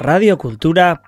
radiokultura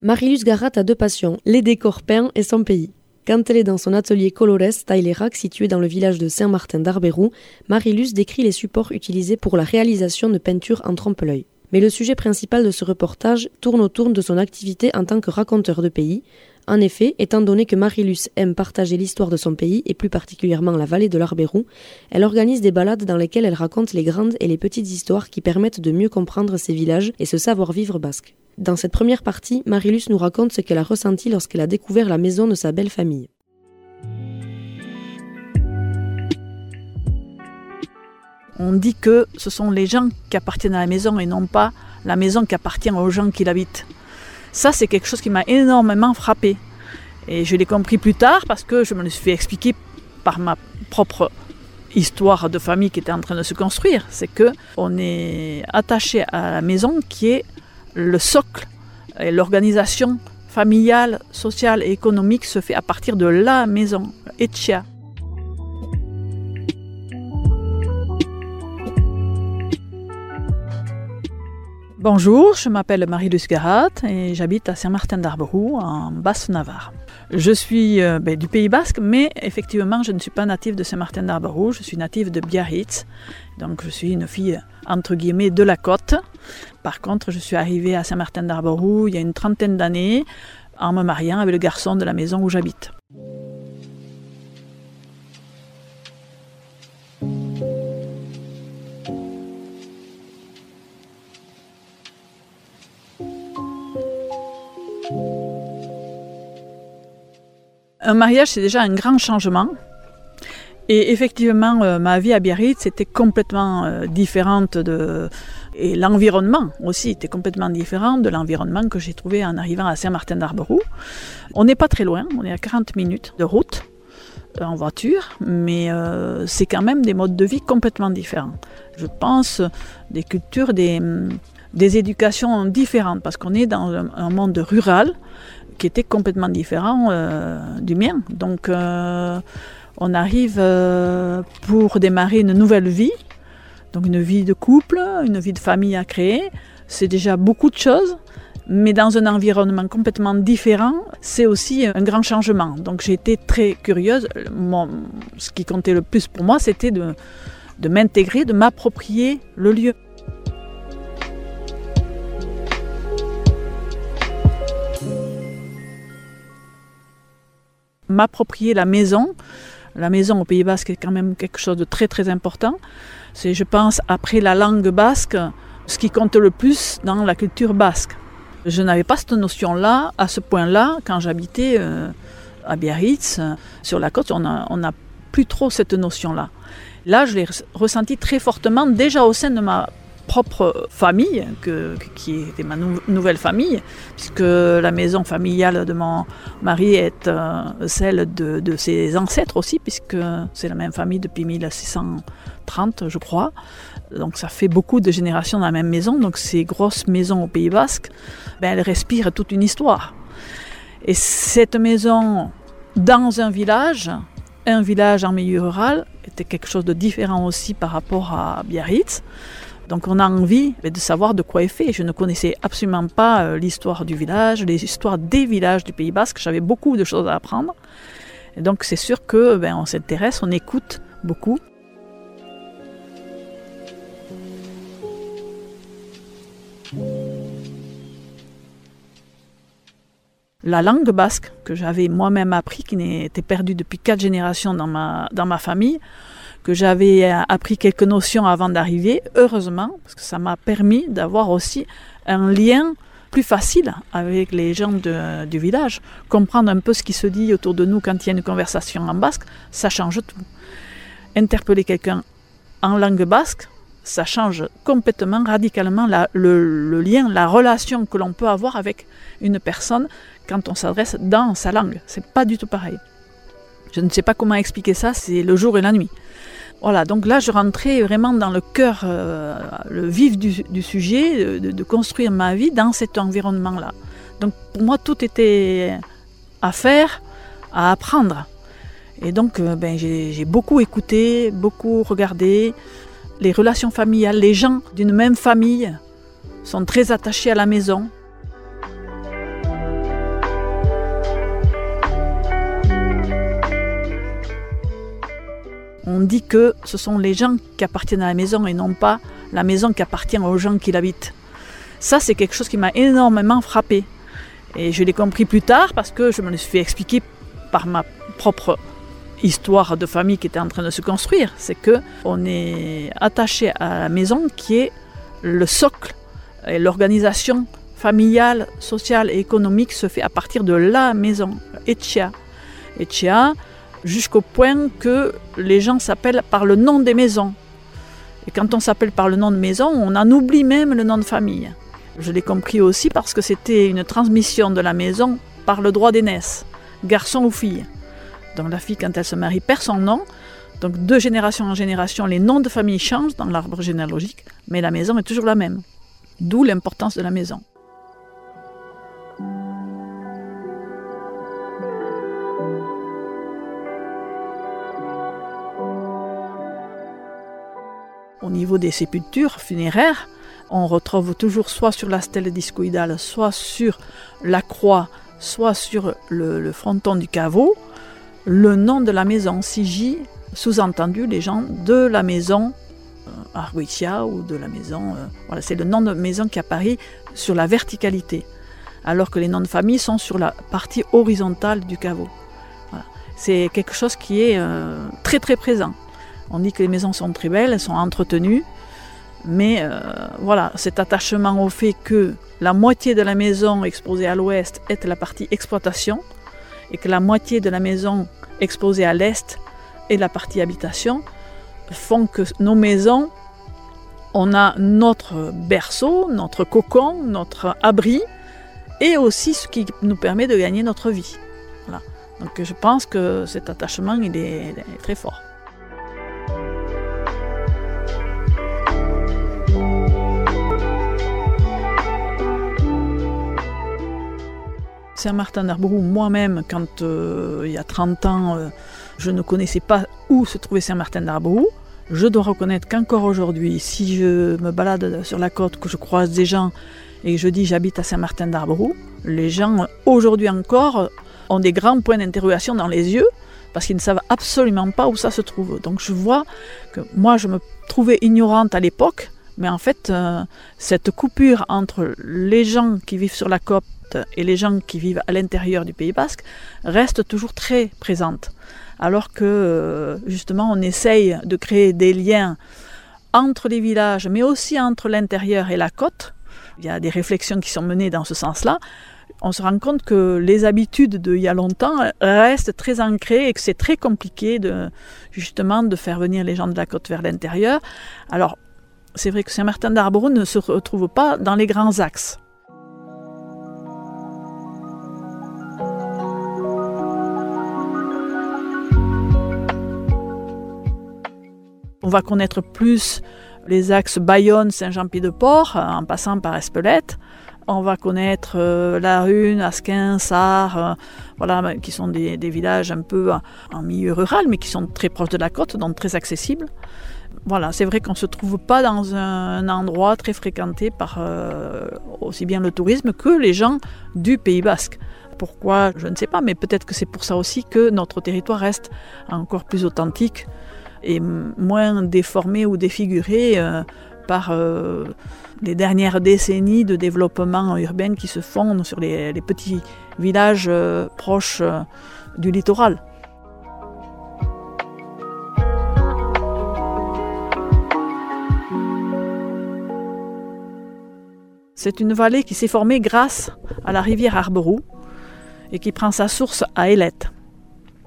Marilus Garat a deux passions, les décors peints et son pays. Quand elle est dans son atelier Colores Taillerac situé dans le village de Saint-Martin d'Arbérou, Marilus décrit les supports utilisés pour la réalisation de peintures en trompe-l'œil. Mais le sujet principal de ce reportage tourne autour de son activité en tant que raconteur de pays. En effet, étant donné que Marilus aime partager l'histoire de son pays et plus particulièrement la vallée de l'Arbérou, elle organise des balades dans lesquelles elle raconte les grandes et les petites histoires qui permettent de mieux comprendre ses villages et ce savoir-vivre basque. Dans cette première partie, Marilus nous raconte ce qu'elle a ressenti lorsqu'elle a découvert la maison de sa belle famille. On dit que ce sont les gens qui appartiennent à la maison et non pas la maison qui appartient aux gens qui l'habitent. Ça, c'est quelque chose qui m'a énormément frappé. Et je l'ai compris plus tard parce que je me le suis fait expliquer par ma propre histoire de famille qui était en train de se construire. C'est que on est attaché à la maison qui est le socle et l'organisation familiale, sociale et économique se fait à partir de la maison, Etchia. Bonjour, je m'appelle Marie-Luce Garat et j'habite à Saint-Martin d'Arberou, en Basse-Navarre. Je suis euh, ben, du Pays Basque, mais effectivement, je ne suis pas native de Saint-Martin d'Arberou, je suis native de Biarritz. Donc, je suis une fille, entre guillemets, de la côte. Par contre, je suis arrivée à Saint-Martin d'Arberou il y a une trentaine d'années en me mariant avec le garçon de la maison où j'habite. Un mariage, c'est déjà un grand changement. Et effectivement, euh, ma vie à Biarritz était complètement euh, différente de... Et l'environnement aussi était complètement différent de l'environnement que j'ai trouvé en arrivant à Saint-Martin d'Arberou. On n'est pas très loin, on est à 40 minutes de route euh, en voiture, mais c'est quand même des modes de vie complètement différents. Je pense des cultures, des, des éducations différentes, parce qu'on est dans un monde rural qui était complètement différent euh, du mien. Donc euh, on arrive euh, pour démarrer une nouvelle vie, donc une vie de couple, une vie de famille à créer. C'est déjà beaucoup de choses, mais dans un environnement complètement différent, c'est aussi un grand changement. Donc j'ai été très curieuse. ce qui comptait le plus pour moi, c'était de, de m'intégrer, de m'approprier le lieu. M'approprier la maison. La maison au Pays Basque est quand même quelque chose de très très important. C'est, je pense, après la langue basque, ce qui compte le plus dans la culture basque. Je n'avais pas cette notion-là, à ce point-là, quand j'habitais euh, à Biarritz, sur la côte, on n'a plus trop cette notion-là. Là, je l'ai ressenti très fortement déjà au sein de ma propre famille, qui était ma nouvelle famille, puisque la maison familiale de mon mari est euh, celle de, ses ancêtres aussi, puisque c'est la même famille depuis 1630, je crois. Donc ça fait beaucoup de générations dans la même maison. Donc ces grosses maisons au Pays Basque, ben, elles respirent toute une histoire. Et cette maison dans un village, un village en milieu rural, était quelque chose de différent aussi par rapport à Biarritz. Donc on a envie de savoir de quoi est fait. Je ne connaissais absolument pas euh, l'histoire du village, les histoires des villages du Pays Basque. J'avais beaucoup de choses à apprendre. Donc c'est sûr que ben, on s'intéresse, on écoute beaucoup. La langue basque que j'avais moi-même appris, qui n'était perdue depuis quatre générations dans ma famille, que j'avais appris quelques notions avant d'arriver, heureusement, parce que ça m'a permis d'avoir aussi un lien plus facile avec les gens du village, comprendre un peu ce qui se dit autour de nous quand il y a une conversation en basque, ça change tout. Interpeller quelqu'un en langue basque, ça change complètement, radicalement le, le, lien, la relation que l'on peut avoir avec une personne quand on s'adresse dans sa langue. C'est pas du tout pareil. Je ne sais pas comment expliquer ça, c'est le jour et la nuit. Voilà, donc là, je rentrais vraiment dans le cœur, euh, le vif du, sujet, de, construire ma vie dans cet environnement-là. Donc pour moi, tout était à faire, à apprendre. Et donc, euh, ben, j'ai beaucoup écouté, beaucoup regardé. Les relations familiales, les gens d'une même famille sont très attachés à la maison. Dit que ce sont les gens qui appartiennent à la maison et non pas la maison qui appartient aux gens qui l'habitent. Ça, c'est quelque chose qui m'a énormément frappé. Et je l'ai compris plus tard parce que je me suis fait expliquer par ma propre histoire de famille qui était en train de se construire. C'est que on est attaché à la maison qui est le socle et l'organisation familiale, sociale et économique se fait à partir de la maison, Echia. Echia, jusqu'au point que les gens s'appellent par le nom des maisons. Et quand on s'appelle par le nom de maison, on en oublie même le nom de famille. Je l'ai compris aussi parce que c'était une transmission de la maison par le droit d'aînesse, garçon ou fille. Donc la fille, quand elle se marie, perd son nom. Donc de génération en génération, les noms de famille changent dans l'arbre généalogique, mais la maison est toujours la même. D'où l'importance de la maison. Au niveau des sépultures funéraires, on retrouve toujours soit sur la stèle discoïdale, soit sur la croix, soit sur le, fronton du caveau, le nom de la maison, Sigi, sous-entendu les gens de la maison euh, Arguitia ou de la maison. Euh, voilà, c'est le nom de maison qui apparaît sur la verticalité, alors que les noms de famille sont sur la partie horizontale du caveau. C'est quelque chose qui est euh, très très présent. On dit que les maisons sont très belles, elles sont entretenues, mais voilà, cet attachement au fait que la moitié de la maison exposée à l'ouest est la partie exploitation et que la moitié de la maison exposée à l'est est la partie habitation, font que nos maisons, on a notre berceau, notre cocon, notre abri, et aussi ce qui nous permet de gagner notre vie. Donc je pense que cet attachement, est, très fort. Saint-Martin d'Arbrou, moi-même, quand euh, il y a 30 ans, euh, je ne connaissais pas où se trouvait Saint-Martin d'Arbrou. Je dois reconnaître qu'encore aujourd'hui, si je me balade sur la côte, que je croise des gens et je dis j'habite à Saint-Martin d'Arbrou, les gens aujourd'hui encore ont des grands points d'interrogation dans les yeux parce qu'ils ne savent absolument pas où ça se trouve. Donc je vois que moi je me trouvais ignorante à l'époque, mais en fait euh, cette coupure entre les gens qui vivent sur la côte et les gens qui vivent à l'intérieur du Pays basque reste toujours très présente alors que euh, justement on essaye de créer des liens entre les villages, mais aussi entre l'intérieur et la côte. Il y a des réflexions qui sont menées dans ce sens-là. On se rend compte que les habitudes d'il y a longtemps restent très ancrées et que c'est très compliqué de, justement de faire venir les gens de la côte vers l'intérieur. Alors, c'est vrai que Saint-Martin d'Arbrou ne se retrouve pas dans les grands axes. Va connaître plus les axes Bayonne-Saint-Jean-Pied-de-Port euh, en passant par Espelette. On va connaître euh, La Rune, Asquin, Sarre, euh, voilà, qui sont des, villages un peu en milieu rural, mais qui sont très proches de la côte, donc très accessibles. Voilà, c'est vrai qu'on ne se trouve pas dans un endroit très fréquenté par aussi bien le tourisme que les gens du Pays basque. Pourquoi? Je ne sais pas, mais peut-être que c'est pour ça aussi que notre territoire reste encore plus authentique et moins déformé ou défiguré euh, par euh, les dernières décennies de développement urbain qui se font sur les, petits villages euh, proches du littoral. C'est une vallée qui s'est formée grâce à la rivière Arberou et qui prend sa source à Ailette,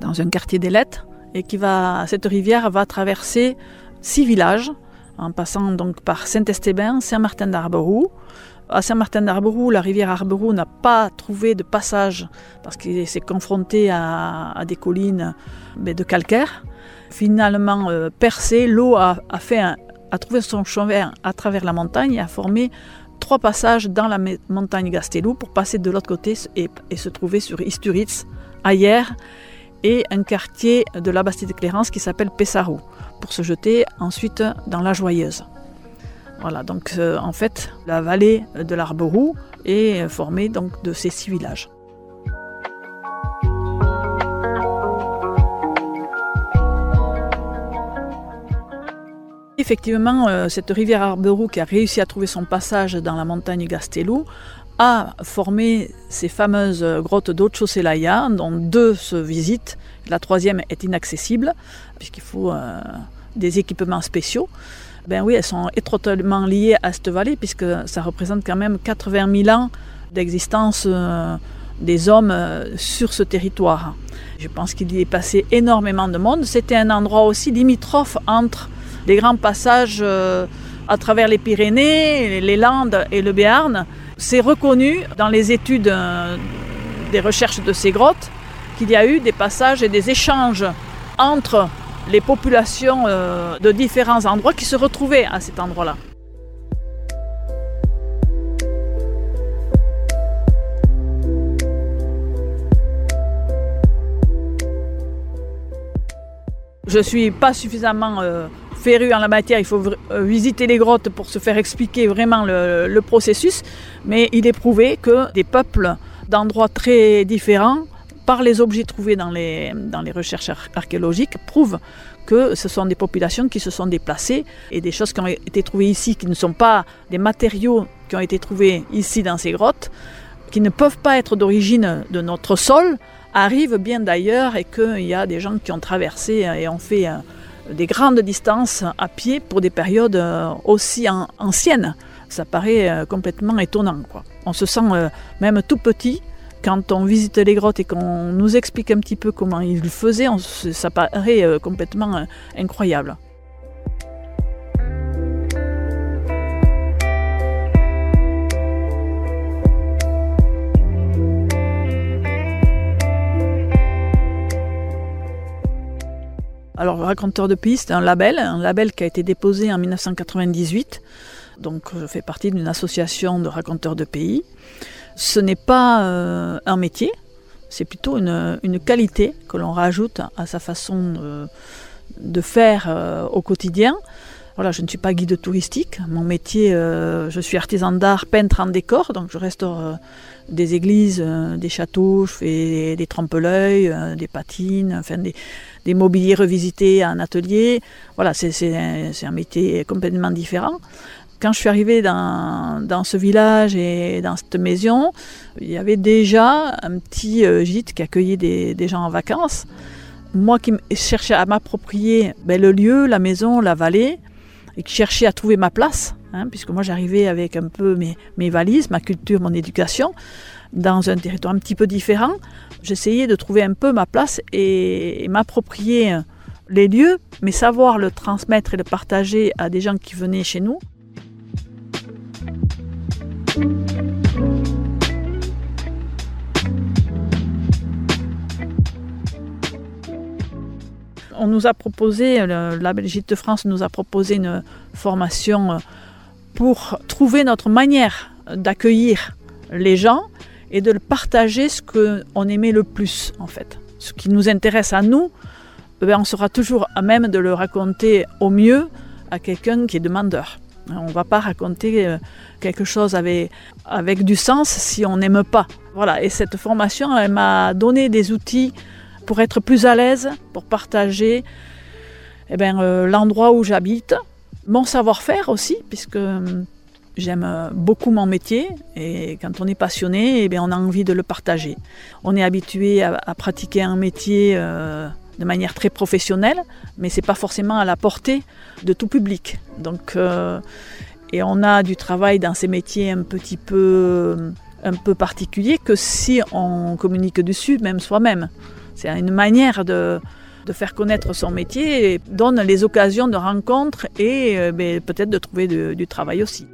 dans un quartier d'Ailette et qui va, cette rivière va traverser six villages en passant donc par Saint-Estébin, Saint-Martin d'Arberou. À Saint-Martin d'Arberou, la rivière Arberou n'a pas trouvé de passage parce qu'il s'est confronté à, des collines de calcaire. Finalement euh, percé, l'eau a, trouvé son chemin à travers la montagne et a formé trois passages dans la montagne Gastelou pour passer de l'autre côté et, se trouver sur Isturitz, ailleurs et un quartier de la Bastide de Clérance qui s'appelle Pessarou, pour se jeter ensuite dans la Joyeuse. Voilà, donc euh, en fait, la vallée de l'Arberoux est formée donc de ces six villages. Effectivement, euh, cette rivière Arberoux qui a réussi à trouver son passage dans la montagne Gastelou a formé ces fameuses grottes d'Ochocelaya, dont deux se visitent. La troisième est inaccessible, puisqu'il faut euh, des équipements spéciaux. Ben oui, elles sont étroitement liées à cette vallée, puisque ça représente quand même 80 000 ans d'existence euh, des hommes sur ce territoire. Je pense qu'il y est passé énormément de monde. C'était un endroit aussi limitrophe entre des grands passages euh, à travers les Pyrénées, les Landes et le Béarn. C'est reconnu dans les études euh, des recherches de ces grottes qu'il y a eu des passages et des échanges entre les populations euh, de différents endroits qui se retrouvaient à cet endroit-là. Je ne suis pas suffisamment en la matière, il faut euh, visiter les grottes pour se faire expliquer vraiment le, processus, mais il est prouvé que des peuples d'endroits très différents, par les objets trouvés dans les, dans les recherches archéologiques, prouvent que ce sont des populations qui se sont déplacées et des choses qui ont été trouvées ici, qui ne sont pas des matériaux qui ont été trouvés ici dans ces grottes, qui ne peuvent pas être d'origine de notre sol, arrivent bien d'ailleurs et qu'il y a des gens qui ont traversé et ont fait des grandes distances à pied pour des périodes euh, aussi anciennes. Ça paraît euh, complètement étonnant. On se sent euh, même tout petit quand on visite les grottes et qu'on nous explique un petit peu comment ils le faisaient. ça paraît complètement incroyable. Alors, Raconteur de c'est un label, un label qui a été déposé en 1998. Donc, je fais partie d'une association de raconteurs de pays. Ce n'est pas euh, un métier, c'est plutôt une, qualité que l'on rajoute à sa façon de faire euh, au quotidien. Voilà, je ne suis pas guide touristique. Mon métier, je suis artisan d'art, peintre en décor, donc je restaure des églises, des châteaux, je fais des, trompe-l'œil, des patines, enfin des, des mobiliers revisités en atelier. Voilà, c'est un, métier complètement différent. Quand je suis arrivée dans, ce village et dans cette maison, il y avait déjà un petit euh, gîte qui accueillait des, gens en vacances. Moi qui cherchais à m'approprier ben, le lieu, la maison, la vallée, et qui cherchais à trouver ma place, hein, puisque moi j'arrivais avec un peu mes, mes valises, ma culture, mon éducation, dans un territoire un petit peu différent. J'essayais de trouver un peu ma place et, m'approprier les lieux, mais savoir le transmettre et le partager à des gens qui venaient chez nous. On nous a proposé, la Belgique de France nous a proposé une formation pour trouver notre manière d'accueillir les gens et de le partager ce qu'on aimait le plus en fait. Ce qui nous intéresse à nous, eh ben, on sera toujours à même de le raconter au mieux à quelqu'un qui est demandeur. On ne va pas raconter euh, quelque chose avec, avec du sens si on n'aime pas. Voilà, et cette formation, elle m'a donné des outils pour être plus à l'aise, pour partager eh ben, euh, l'endroit où j'habite, mon savoir-faire aussi, puisque J'aime euh, beaucoup mon métier et quand on est passionné, eh bien, on a envie de le partager. On est habitué à, pratiquer un métier euh, de manière très professionnelle, mais c'est pas forcément à la portée de tout public. Donc, euh, et on a du travail dans ces métiers un petit peu, un peu particuliers que si on communique dessus, même soi-même. C'est une manière de, faire connaître son métier et donne les occasions de rencontres et ben, peut-être de trouver du travail aussi.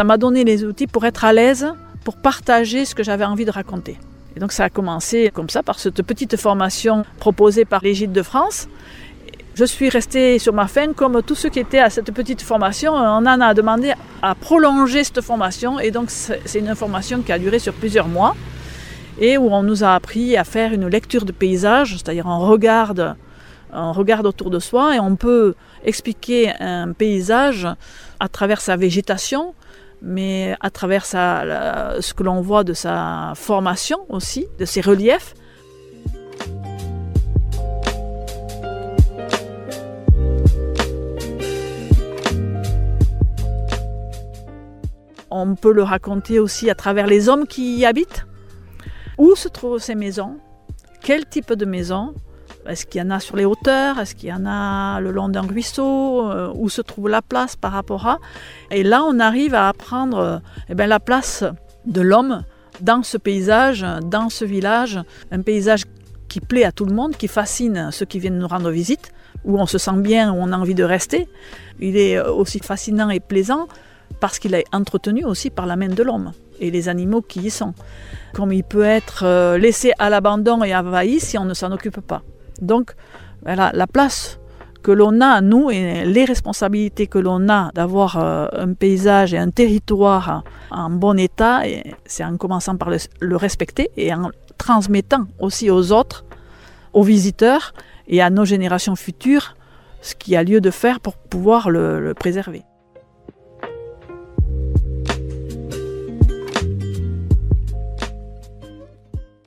ça m'a donné les outils pour être à l'aise, pour partager ce que j'avais envie de raconter. Et donc ça a commencé comme ça, par cette petite formation proposée par l'Égypte de France. Je suis restée sur ma faim comme tous ceux qui étaient à cette petite formation. On en a demandé à prolonger cette formation et donc c'est une formation qui a duré sur plusieurs mois et où on nous a appris à faire une lecture de paysage, c'est-à-dire on regarde, on regarde autour de soi et on peut expliquer un paysage à travers sa végétation, mais à travers ce que l'on voit de sa formation aussi, de ses reliefs. On peut le raconter aussi à travers les hommes qui y habitent. Où se trouvent ces maisons? Quel type de maison? Est-ce qu'il y en a sur les hauteurs? Est-ce qu'il y en a le long d'un ruisseau? Euh, Où se trouve la place par rapport à? Et là, on arrive à apprendre eh bien, la place de l'homme dans ce paysage, dans ce village, un paysage qui plaît à tout le monde, qui fascine ceux qui viennent nous rendre visite, où on se sent bien, où on a envie de rester. Il est aussi fascinant et plaisant parce qu'il est entretenu aussi par la main de l'homme et les animaux qui y sont. Comme il peut être euh, laissé à l'abandon et envahi si on ne s'en occupe pas. Donc, voilà, la place que l'on a, nous, et les responsabilités que l'on a d'avoir euh, un paysage et un territoire en bon état, c'est en commençant par le, respecter et en transmettant aussi aux autres, aux visiteurs et à nos générations futures ce qu'il y a lieu de faire pour pouvoir le préserver.